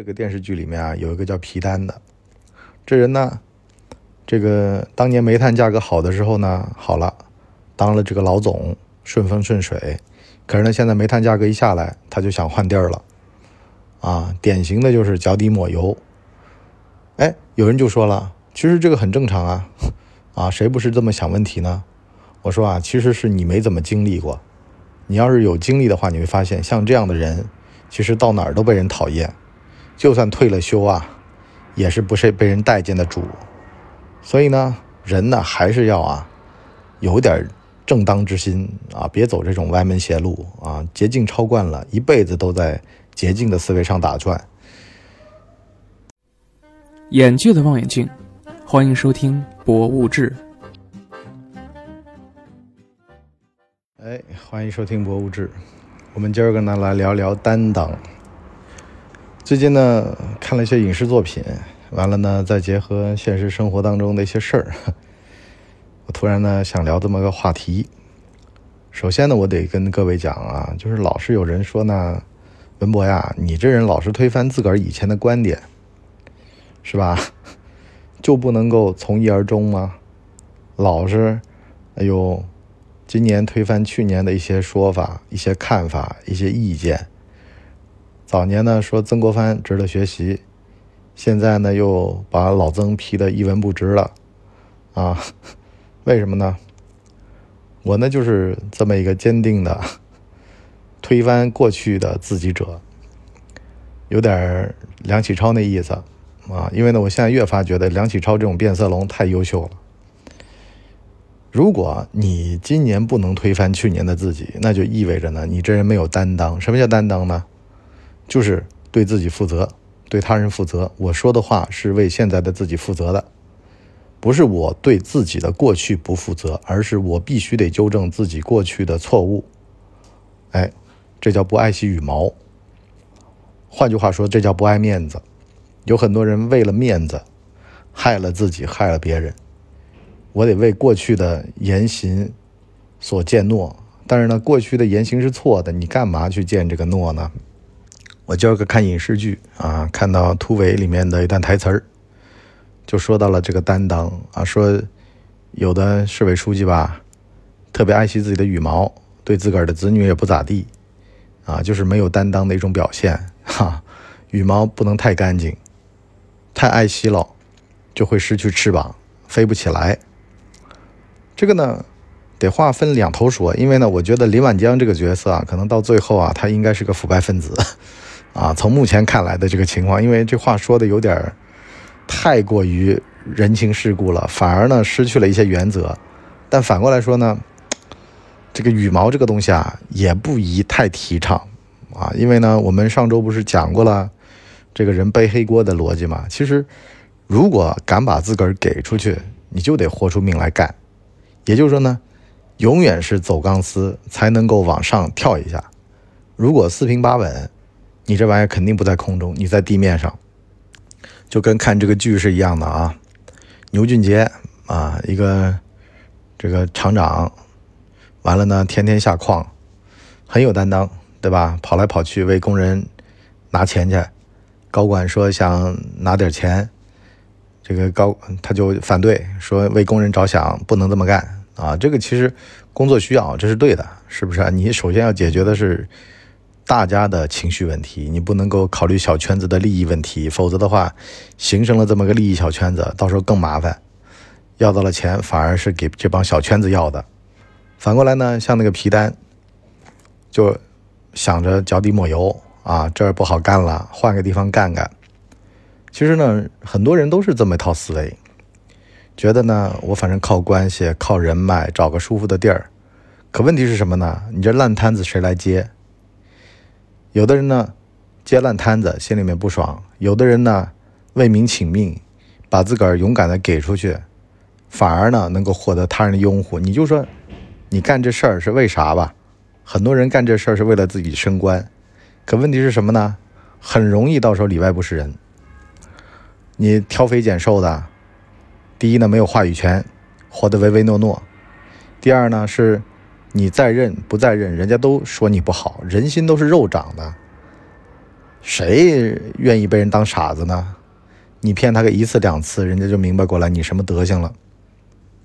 这个电视剧里面啊，有一个叫皮丹的，这人呢，这个当年煤炭价格好的时候呢，好了，当了这个老总，顺风顺水。可是呢，现在煤炭价格一下来，他就想换地儿了，啊，典型的就是脚底抹油。哎，有人就说了，其实这个很正常啊，啊，谁不是这么想问题呢？我说啊，其实是你没怎么经历过，你要是有经历的话，你会发现像这样的人，其实到哪儿都被人讨厌。就算退了休啊，也是不是被人待见的主。所以呢，人呢还是要啊，有点正当之心啊，别走这种歪门邪路啊。捷径超惯了，一辈子都在捷径的思维上打转。眼界的望远镜，欢迎收听《博物志》。哎，欢迎收听《博物志》，我们今儿个呢来聊聊担当。最近呢，看了一些影视作品，完了呢，再结合现实生活当中的一些事儿，我突然呢想聊这么个话题。首先呢，我得跟各位讲啊，就是老是有人说呢，文博呀，你这人老是推翻自个儿以前的观点，是吧？就不能够从一而终吗？老是，哎呦，今年推翻去年的一些说法、一些看法、一些意见。早年呢说曾国藩值得学习，现在呢又把老曾批的一文不值了，啊，为什么呢？我呢就是这么一个坚定的 推翻过去的自己者，有点梁启超那意思啊，因为呢我现在越发觉得梁启超这种变色龙太优秀了。如果你今年不能推翻去年的自己，那就意味着呢你这人没有担当。什么叫担当呢？就是对自己负责，对他人负责。我说的话是为现在的自己负责的，不是我对自己的过去不负责，而是我必须得纠正自己过去的错误。哎，这叫不爱惜羽毛。换句话说，这叫不爱面子。有很多人为了面子，害了自己，害了别人。我得为过去的言行所践诺，但是呢，过去的言行是错的，你干嘛去践这个诺呢？我今儿个看影视剧啊，看到突围里面的一段台词儿，就说到了这个担当啊，说有的市委书记吧，特别爱惜自己的羽毛，对自个儿的子女也不咋地，啊，就是没有担当的一种表现 哈。羽毛不能太干净，太爱惜了，就会失去翅膀，飞不起来。这个呢，得话分两头说，因为呢，我觉得林晚江这个角色啊，可能到最后啊，他应该是个腐败分子。啊，从目前看来的这个情况，因为这话说的有点太过于人情世故了，反而呢失去了一些原则。但反过来说呢，这个羽毛这个东西啊，也不宜太提倡啊，因为呢，我们上周不是讲过了这个人背黑锅的逻辑嘛？其实，如果敢把自个儿给出去，你就得豁出命来干。也就是说呢，永远是走钢丝才能够往上跳一下。如果四平八稳。你这玩意儿肯定不在空中，你在地面上，就跟看这个剧是一样的啊。牛俊杰啊，一个这个厂长，完了呢，天天下矿，很有担当，对吧？跑来跑去为工人拿钱去，高管说想拿点钱，这个高他就反对，说为工人着想不能这么干啊。这个其实工作需要，这是对的，是不是？你首先要解决的是。大家的情绪问题，你不能够考虑小圈子的利益问题，否则的话，形成了这么个利益小圈子，到时候更麻烦。要到了钱，反而是给这帮小圈子要的。反过来呢，像那个皮丹，就想着脚底抹油啊，这儿不好干了，换个地方干干。其实呢，很多人都是这么一套思维，觉得呢，我反正靠关系、靠人脉，找个舒服的地儿。可问题是什么呢？你这烂摊子谁来接？有的人呢，接烂摊子，心里面不爽；有的人呢，为民请命，把自个儿勇敢的给出去，反而呢，能够获得他人的拥护。你就说，你干这事儿是为啥吧？很多人干这事儿是为了自己升官，可问题是什么呢？很容易到时候里外不是人。你挑肥拣瘦的，第一呢没有话语权，活得唯唯诺诺；第二呢是。你在任不在任，人家都说你不好，人心都是肉长的。谁愿意被人当傻子呢？你骗他个一次两次，人家就明白过来你什么德行了。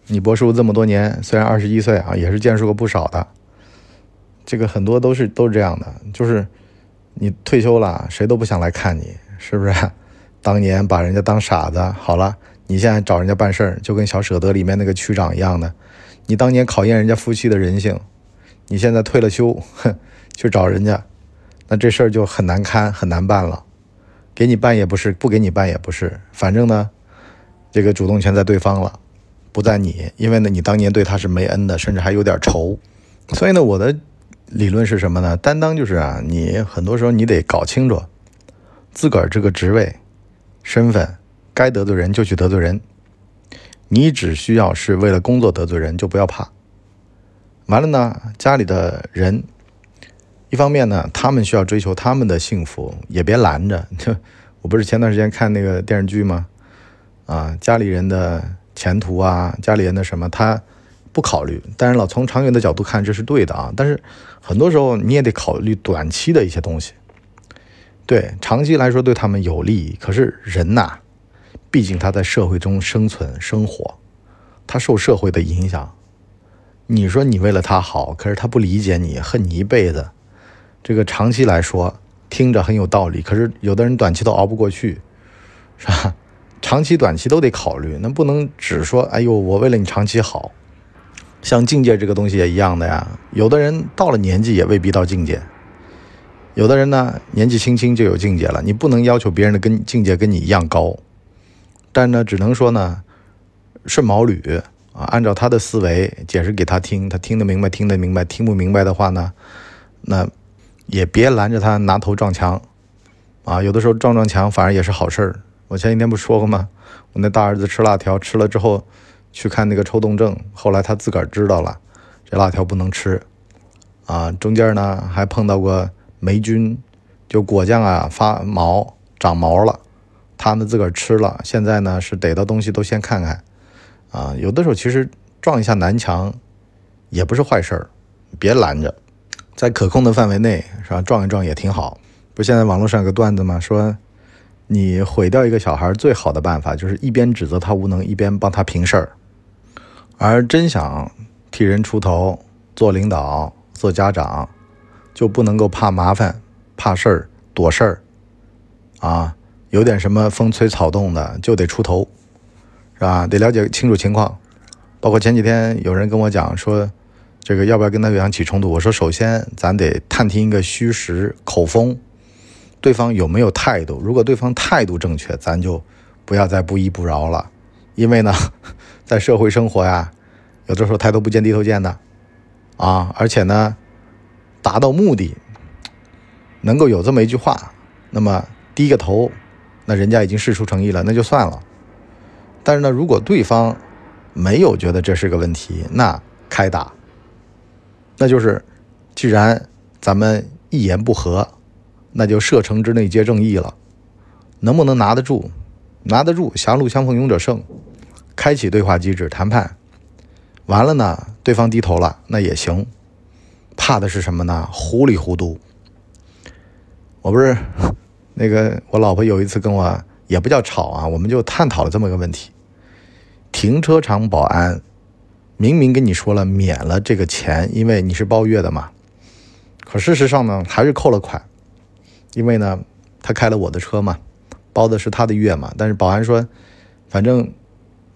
你博士这么多年，虽然二十一岁啊，也是见识过不少的。这个很多都是都是这样的，就是你退休了，谁都不想来看你，是不是？当年把人家当傻子，好了，你现在找人家办事儿，就跟小舍得里面那个区长一样的。你当年考验人家夫妻的人性，你现在退了休，哼，去找人家，那这事儿就很难堪，很难办了。给你办也不是，不给你办也不是，反正呢，这个主动权在对方了，不在你，因为呢，你当年对他是没恩的，甚至还有点仇。所以呢，我的理论是什么呢？担当就是啊，你很多时候你得搞清楚自个儿这个职位。身份该得罪人就去得罪人，你只需要是为了工作得罪人，就不要怕。完了呢，家里的人，一方面呢，他们需要追求他们的幸福，也别拦着。就 我不是前段时间看那个电视剧吗？啊，家里人的前途啊，家里人的什么，他不考虑。但是老从长远的角度看，这是对的啊。但是很多时候你也得考虑短期的一些东西。对长期来说对他们有利，可是人呐，毕竟他在社会中生存生活，他受社会的影响。你说你为了他好，可是他不理解你，恨你一辈子。这个长期来说听着很有道理，可是有的人短期都熬不过去，是吧？长期短期都得考虑，那不能只说哎呦，我为了你长期好。像境界这个东西也一样的呀，有的人到了年纪也未必到境界。有的人呢，年纪轻轻就有境界了，你不能要求别人的跟境界跟你一样高，但呢，只能说呢，顺毛驴啊，按照他的思维解释给他听，他听得明白，听得明白，听不明白的话呢，那也别拦着他拿头撞墙啊，有的时候撞撞墙反而也是好事儿。我前几天不说过吗？我那大儿子吃辣条，吃了之后去看那个抽动症，后来他自个儿知道了，这辣条不能吃啊，中间呢还碰到过。霉菌，就果酱啊发毛长毛了，他呢自个儿吃了，现在呢是逮到东西都先看看，啊，有的时候其实撞一下南墙也不是坏事儿，别拦着，在可控的范围内是吧？撞一撞也挺好。不现在网络上有个段子吗？说你毁掉一个小孩最好的办法就是一边指责他无能，一边帮他平事儿。而真想替人出头，做领导，做家长。就不能够怕麻烦、怕事儿、躲事儿，啊，有点什么风吹草动的就得出头，是吧？得了解清楚情况。包括前几天有人跟我讲说，这个要不要跟他对方起冲突？我说，首先咱得探听一个虚实口风，对方有没有态度。如果对方态度正确，咱就不要再不依不饶了。因为呢，在社会生活呀，有的时候抬头不见低头见的，啊，而且呢。达到目的，能够有这么一句话，那么低个头，那人家已经事出诚意了，那就算了。但是呢，如果对方没有觉得这是个问题，那开打，那就是既然咱们一言不合，那就射程之内皆正义了。能不能拿得住？拿得住，狭路相逢勇者胜。开启对话机制谈判，完了呢，对方低头了，那也行。怕的是什么呢？糊里糊涂。我不是那个，我老婆有一次跟我也不叫吵啊，我们就探讨了这么一个问题：停车场保安明明跟你说了免了这个钱，因为你是包月的嘛，可事实上呢还是扣了款，因为呢他开了我的车嘛，包的是他的月嘛，但是保安说反正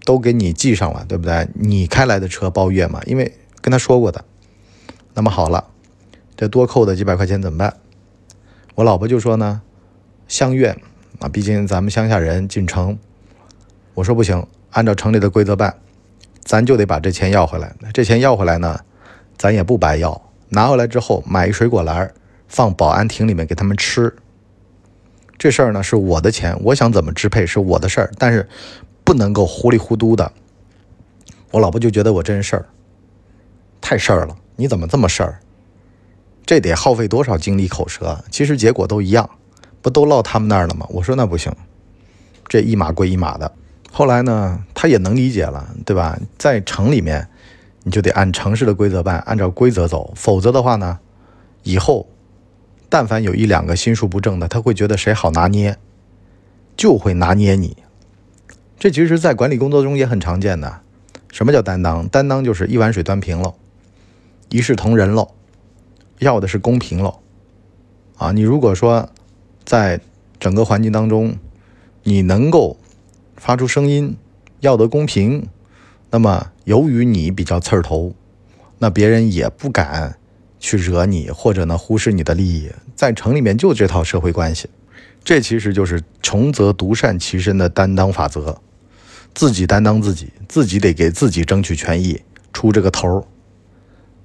都给你记上了，对不对？你开来的车包月嘛，因为跟他说过的。那么好了，这多扣的几百块钱怎么办？我老婆就说呢，相约啊，毕竟咱们乡下人进城。我说不行，按照城里的规则办，咱就得把这钱要回来。这钱要回来呢，咱也不白要，拿回来之后买一水果篮放保安亭里面给他们吃。这事儿呢是我的钱，我想怎么支配是我的事儿，但是不能够糊里糊涂的。我老婆就觉得我真事儿，太事儿了。你怎么这么事儿？这得耗费多少精力口舌？其实结果都一样，不都落他们那儿了吗？我说那不行，这一码归一码的。后来呢，他也能理解了，对吧？在城里面，你就得按城市的规则办，按照规则走，否则的话呢，以后但凡有一两个心术不正的，他会觉得谁好拿捏，就会拿捏你。这其实，在管理工作中也很常见的。什么叫担当？担当就是一碗水端平喽，一视同仁喽，要的是公平喽。啊，你如果说在整个环境当中，你能够发出声音，要得公平，那么由于你比较刺儿头，那别人也不敢去惹你，或者呢忽视你的利益。在城里面就这套社会关系，这其实就是穷则独善其身的担当法则。自己担当自己，自己得给自己争取权益，出这个头儿。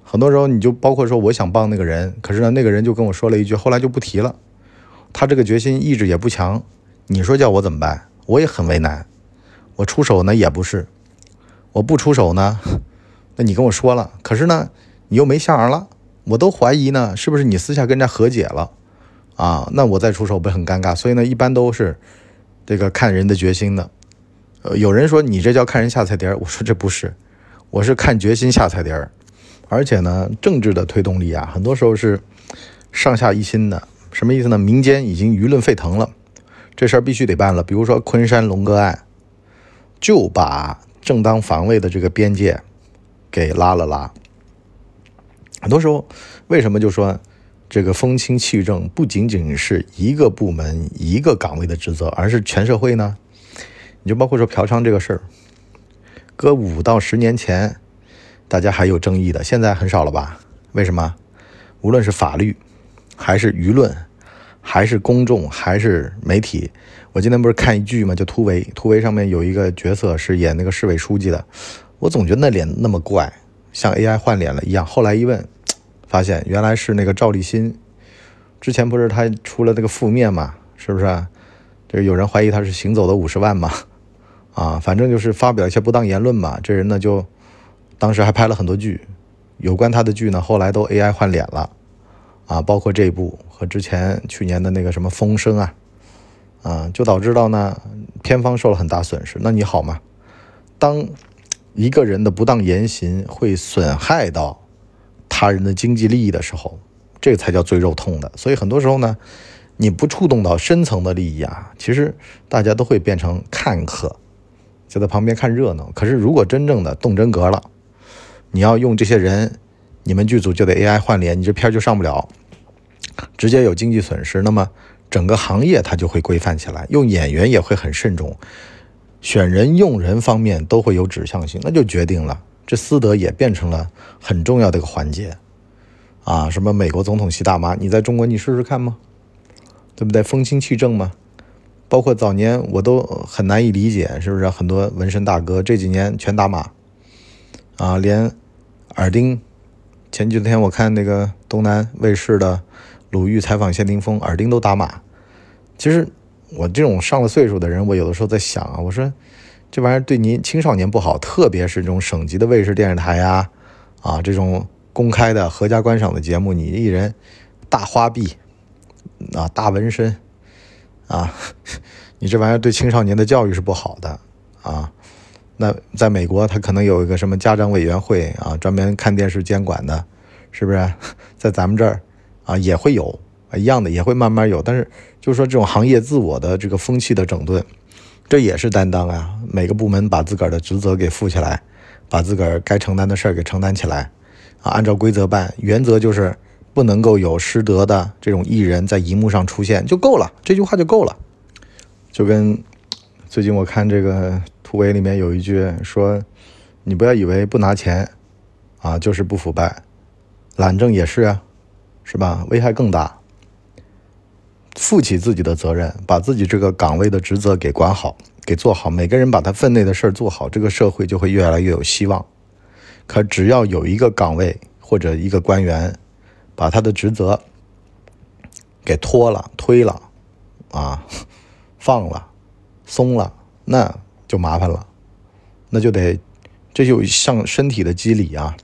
很多时候，你就包括说，我想帮那个人，可是呢，那个人就跟我说了一句，后来就不提了。他这个决心意志也不强，你说叫我怎么办？我也很为难。我出手呢也不是，我不出手呢，那你跟我说了，可是呢，你又没下儿了，我都怀疑呢，是不是你私下跟人家和解了啊？那我再出手不很尴尬？所以呢，一般都是这个看人的决心的。呃，有人说你这叫看人下菜碟儿，我说这不是，我是看决心下菜碟儿。而且呢，政治的推动力啊，很多时候是上下一心的。什么意思呢？民间已经舆论沸腾了，这事儿必须得办了。比如说昆山龙哥案，就把正当防卫的这个边界给拉了拉。很多时候，为什么就说这个风清气正不仅仅是一个部门一个岗位的职责，而是全社会呢？你就包括说嫖娼这个事儿，搁五到十年前，大家还有争议的，现在很少了吧？为什么？无论是法律，还是舆论，还是公众，还是媒体，我今天不是看一剧吗？就《突围》，《突围》上面有一个角色是演那个市委书记的，我总觉得那脸那么怪，像 AI 换脸了一样。后来一问，发现原来是那个赵立新，之前不是他出了那个负面嘛？是不是？这有人怀疑他是行走的五十万嘛？啊，反正就是发表一些不当言论嘛。这人呢，就当时还拍了很多剧，有关他的剧呢，后来都 AI 换脸了，啊，包括这部和之前去年的那个什么《风声》啊，啊，就导致到呢，片方受了很大损失。那你好吗？当一个人的不当言行会损害到他人的经济利益的时候，这才叫最肉痛的。所以很多时候呢，你不触动到深层的利益啊，其实大家都会变成看客。就在旁边看热闹。可是，如果真正的动真格了，你要用这些人，你们剧组就得 AI 换脸，你这片就上不了，直接有经济损失。那么，整个行业它就会规范起来，用演员也会很慎重，选人用人方面都会有指向性，那就决定了这私德也变成了很重要的一个环节啊！什么美国总统吸大妈，你在中国你试试看吗？对不对？风清气正吗？包括早年我都很难以理解，是不是很多纹身大哥这几年全打码啊？连耳钉，前几天我看那个东南卫视的鲁豫采访谢霆锋，耳钉都打码。其实我这种上了岁数的人，我有的时候在想啊，我说这玩意儿对您青少年不好，特别是这种省级的卫视电视台呀，啊这种公开的合家观赏的节目，你一人大花臂啊，大纹身。啊，你这玩意儿对青少年的教育是不好的啊。那在美国，他可能有一个什么家长委员会啊，专门看电视监管的，是不是？在咱们这儿啊，也会有一样的，也会慢慢有。但是就是说，这种行业自我的这个风气的整顿，这也是担当啊。每个部门把自个儿的职责给负起来，把自个儿该承担的事儿给承担起来啊，按照规则办。原则就是。不能够有失德的这种艺人，在荧幕上出现就够了，这句话就够了。就跟最近我看这个突围里面有一句说：“你不要以为不拿钱啊就是不腐败，懒政也是啊，是吧？危害更大。负起自己的责任，把自己这个岗位的职责给管好，给做好。每个人把他分内的事儿做好，这个社会就会越来越有希望。可只要有一个岗位或者一个官员，把他的职责给拖了、推了，啊，放了、松了，那就麻烦了，那就得，这就像身体的机理啊，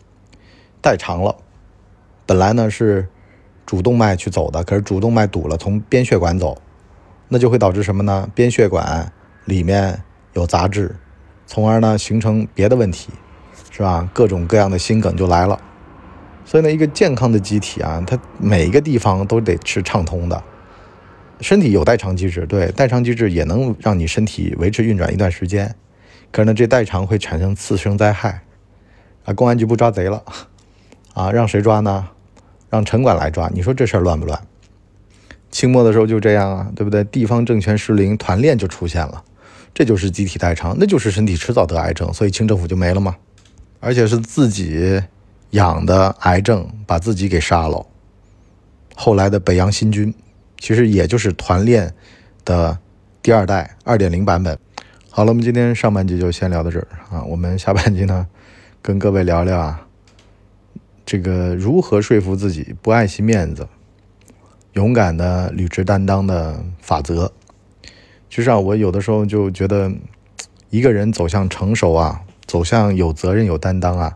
代偿了。本来呢是主动脉去走的，可是主动脉堵了，从边血管走，那就会导致什么呢？边血管里面有杂质，从而呢形成别的问题，是吧？各种各样的心梗就来了。所以呢，一个健康的机体啊，它每一个地方都得是畅通的。身体有代偿机制，对，代偿机制也能让你身体维持运转一段时间。可是呢，这代偿会产生次生灾害，啊，公安局不抓贼了，啊，让谁抓呢？让城管来抓。你说这事儿乱不乱？清末的时候就这样啊，对不对？地方政权失灵，团练就出现了，这就是集体代偿，那就是身体迟早得癌症，所以清政府就没了吗？而且是自己养的癌症把自己给杀了。后来的北洋新军，其实也就是团练的第二代二点零版本。好了，我们今天上半集就先聊到这儿啊，我们下半集呢，跟各位聊聊啊，这个如何说服自己不爱惜面子。勇敢的履职担当的法则，其实啊，我有的时候就觉得，一个人走向成熟啊，走向有责任有担当啊，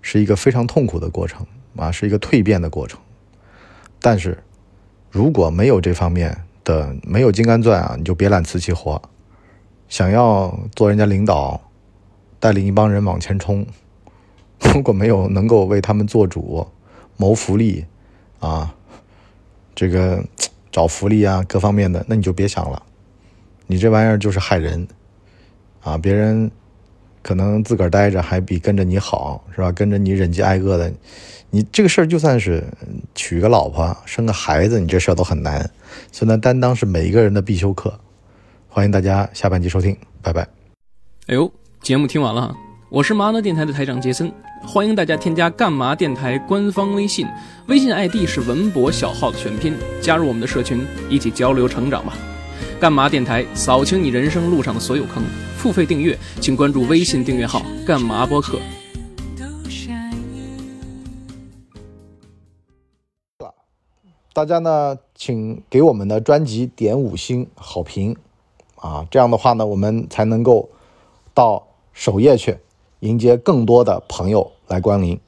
是一个非常痛苦的过程啊，是一个蜕变的过程。但是，如果没有这方面的，没有金刚钻啊，你就别揽瓷器活。想要做人家领导，带领一帮人往前冲，如果没有能够为他们做主、谋福利啊。这个找福利啊，各方面的，那你就别想了。你这玩意儿就是害人啊！别人可能自个儿待着还比跟着你好，是吧？跟着你忍饥挨饿的，你这个事儿就算是娶个老婆、生个孩子，你这事儿都很难。所以呢，担当是每一个人的必修课。欢迎大家下半集收听，拜拜。哎呦，节目听完了，我是麻辣电台的台长杰森。欢迎大家添加干嘛电台官方微信，微信 ID 是文博小号的全拼，加入我们的社群，一起交流成长吧。干嘛电台扫清你人生路上的所有坑，付费订阅请关注微信订阅号干嘛播客。大家呢，请给我们的专辑点五星好评啊，这样的话呢，我们才能够到首页去。迎接更多的朋友来光临。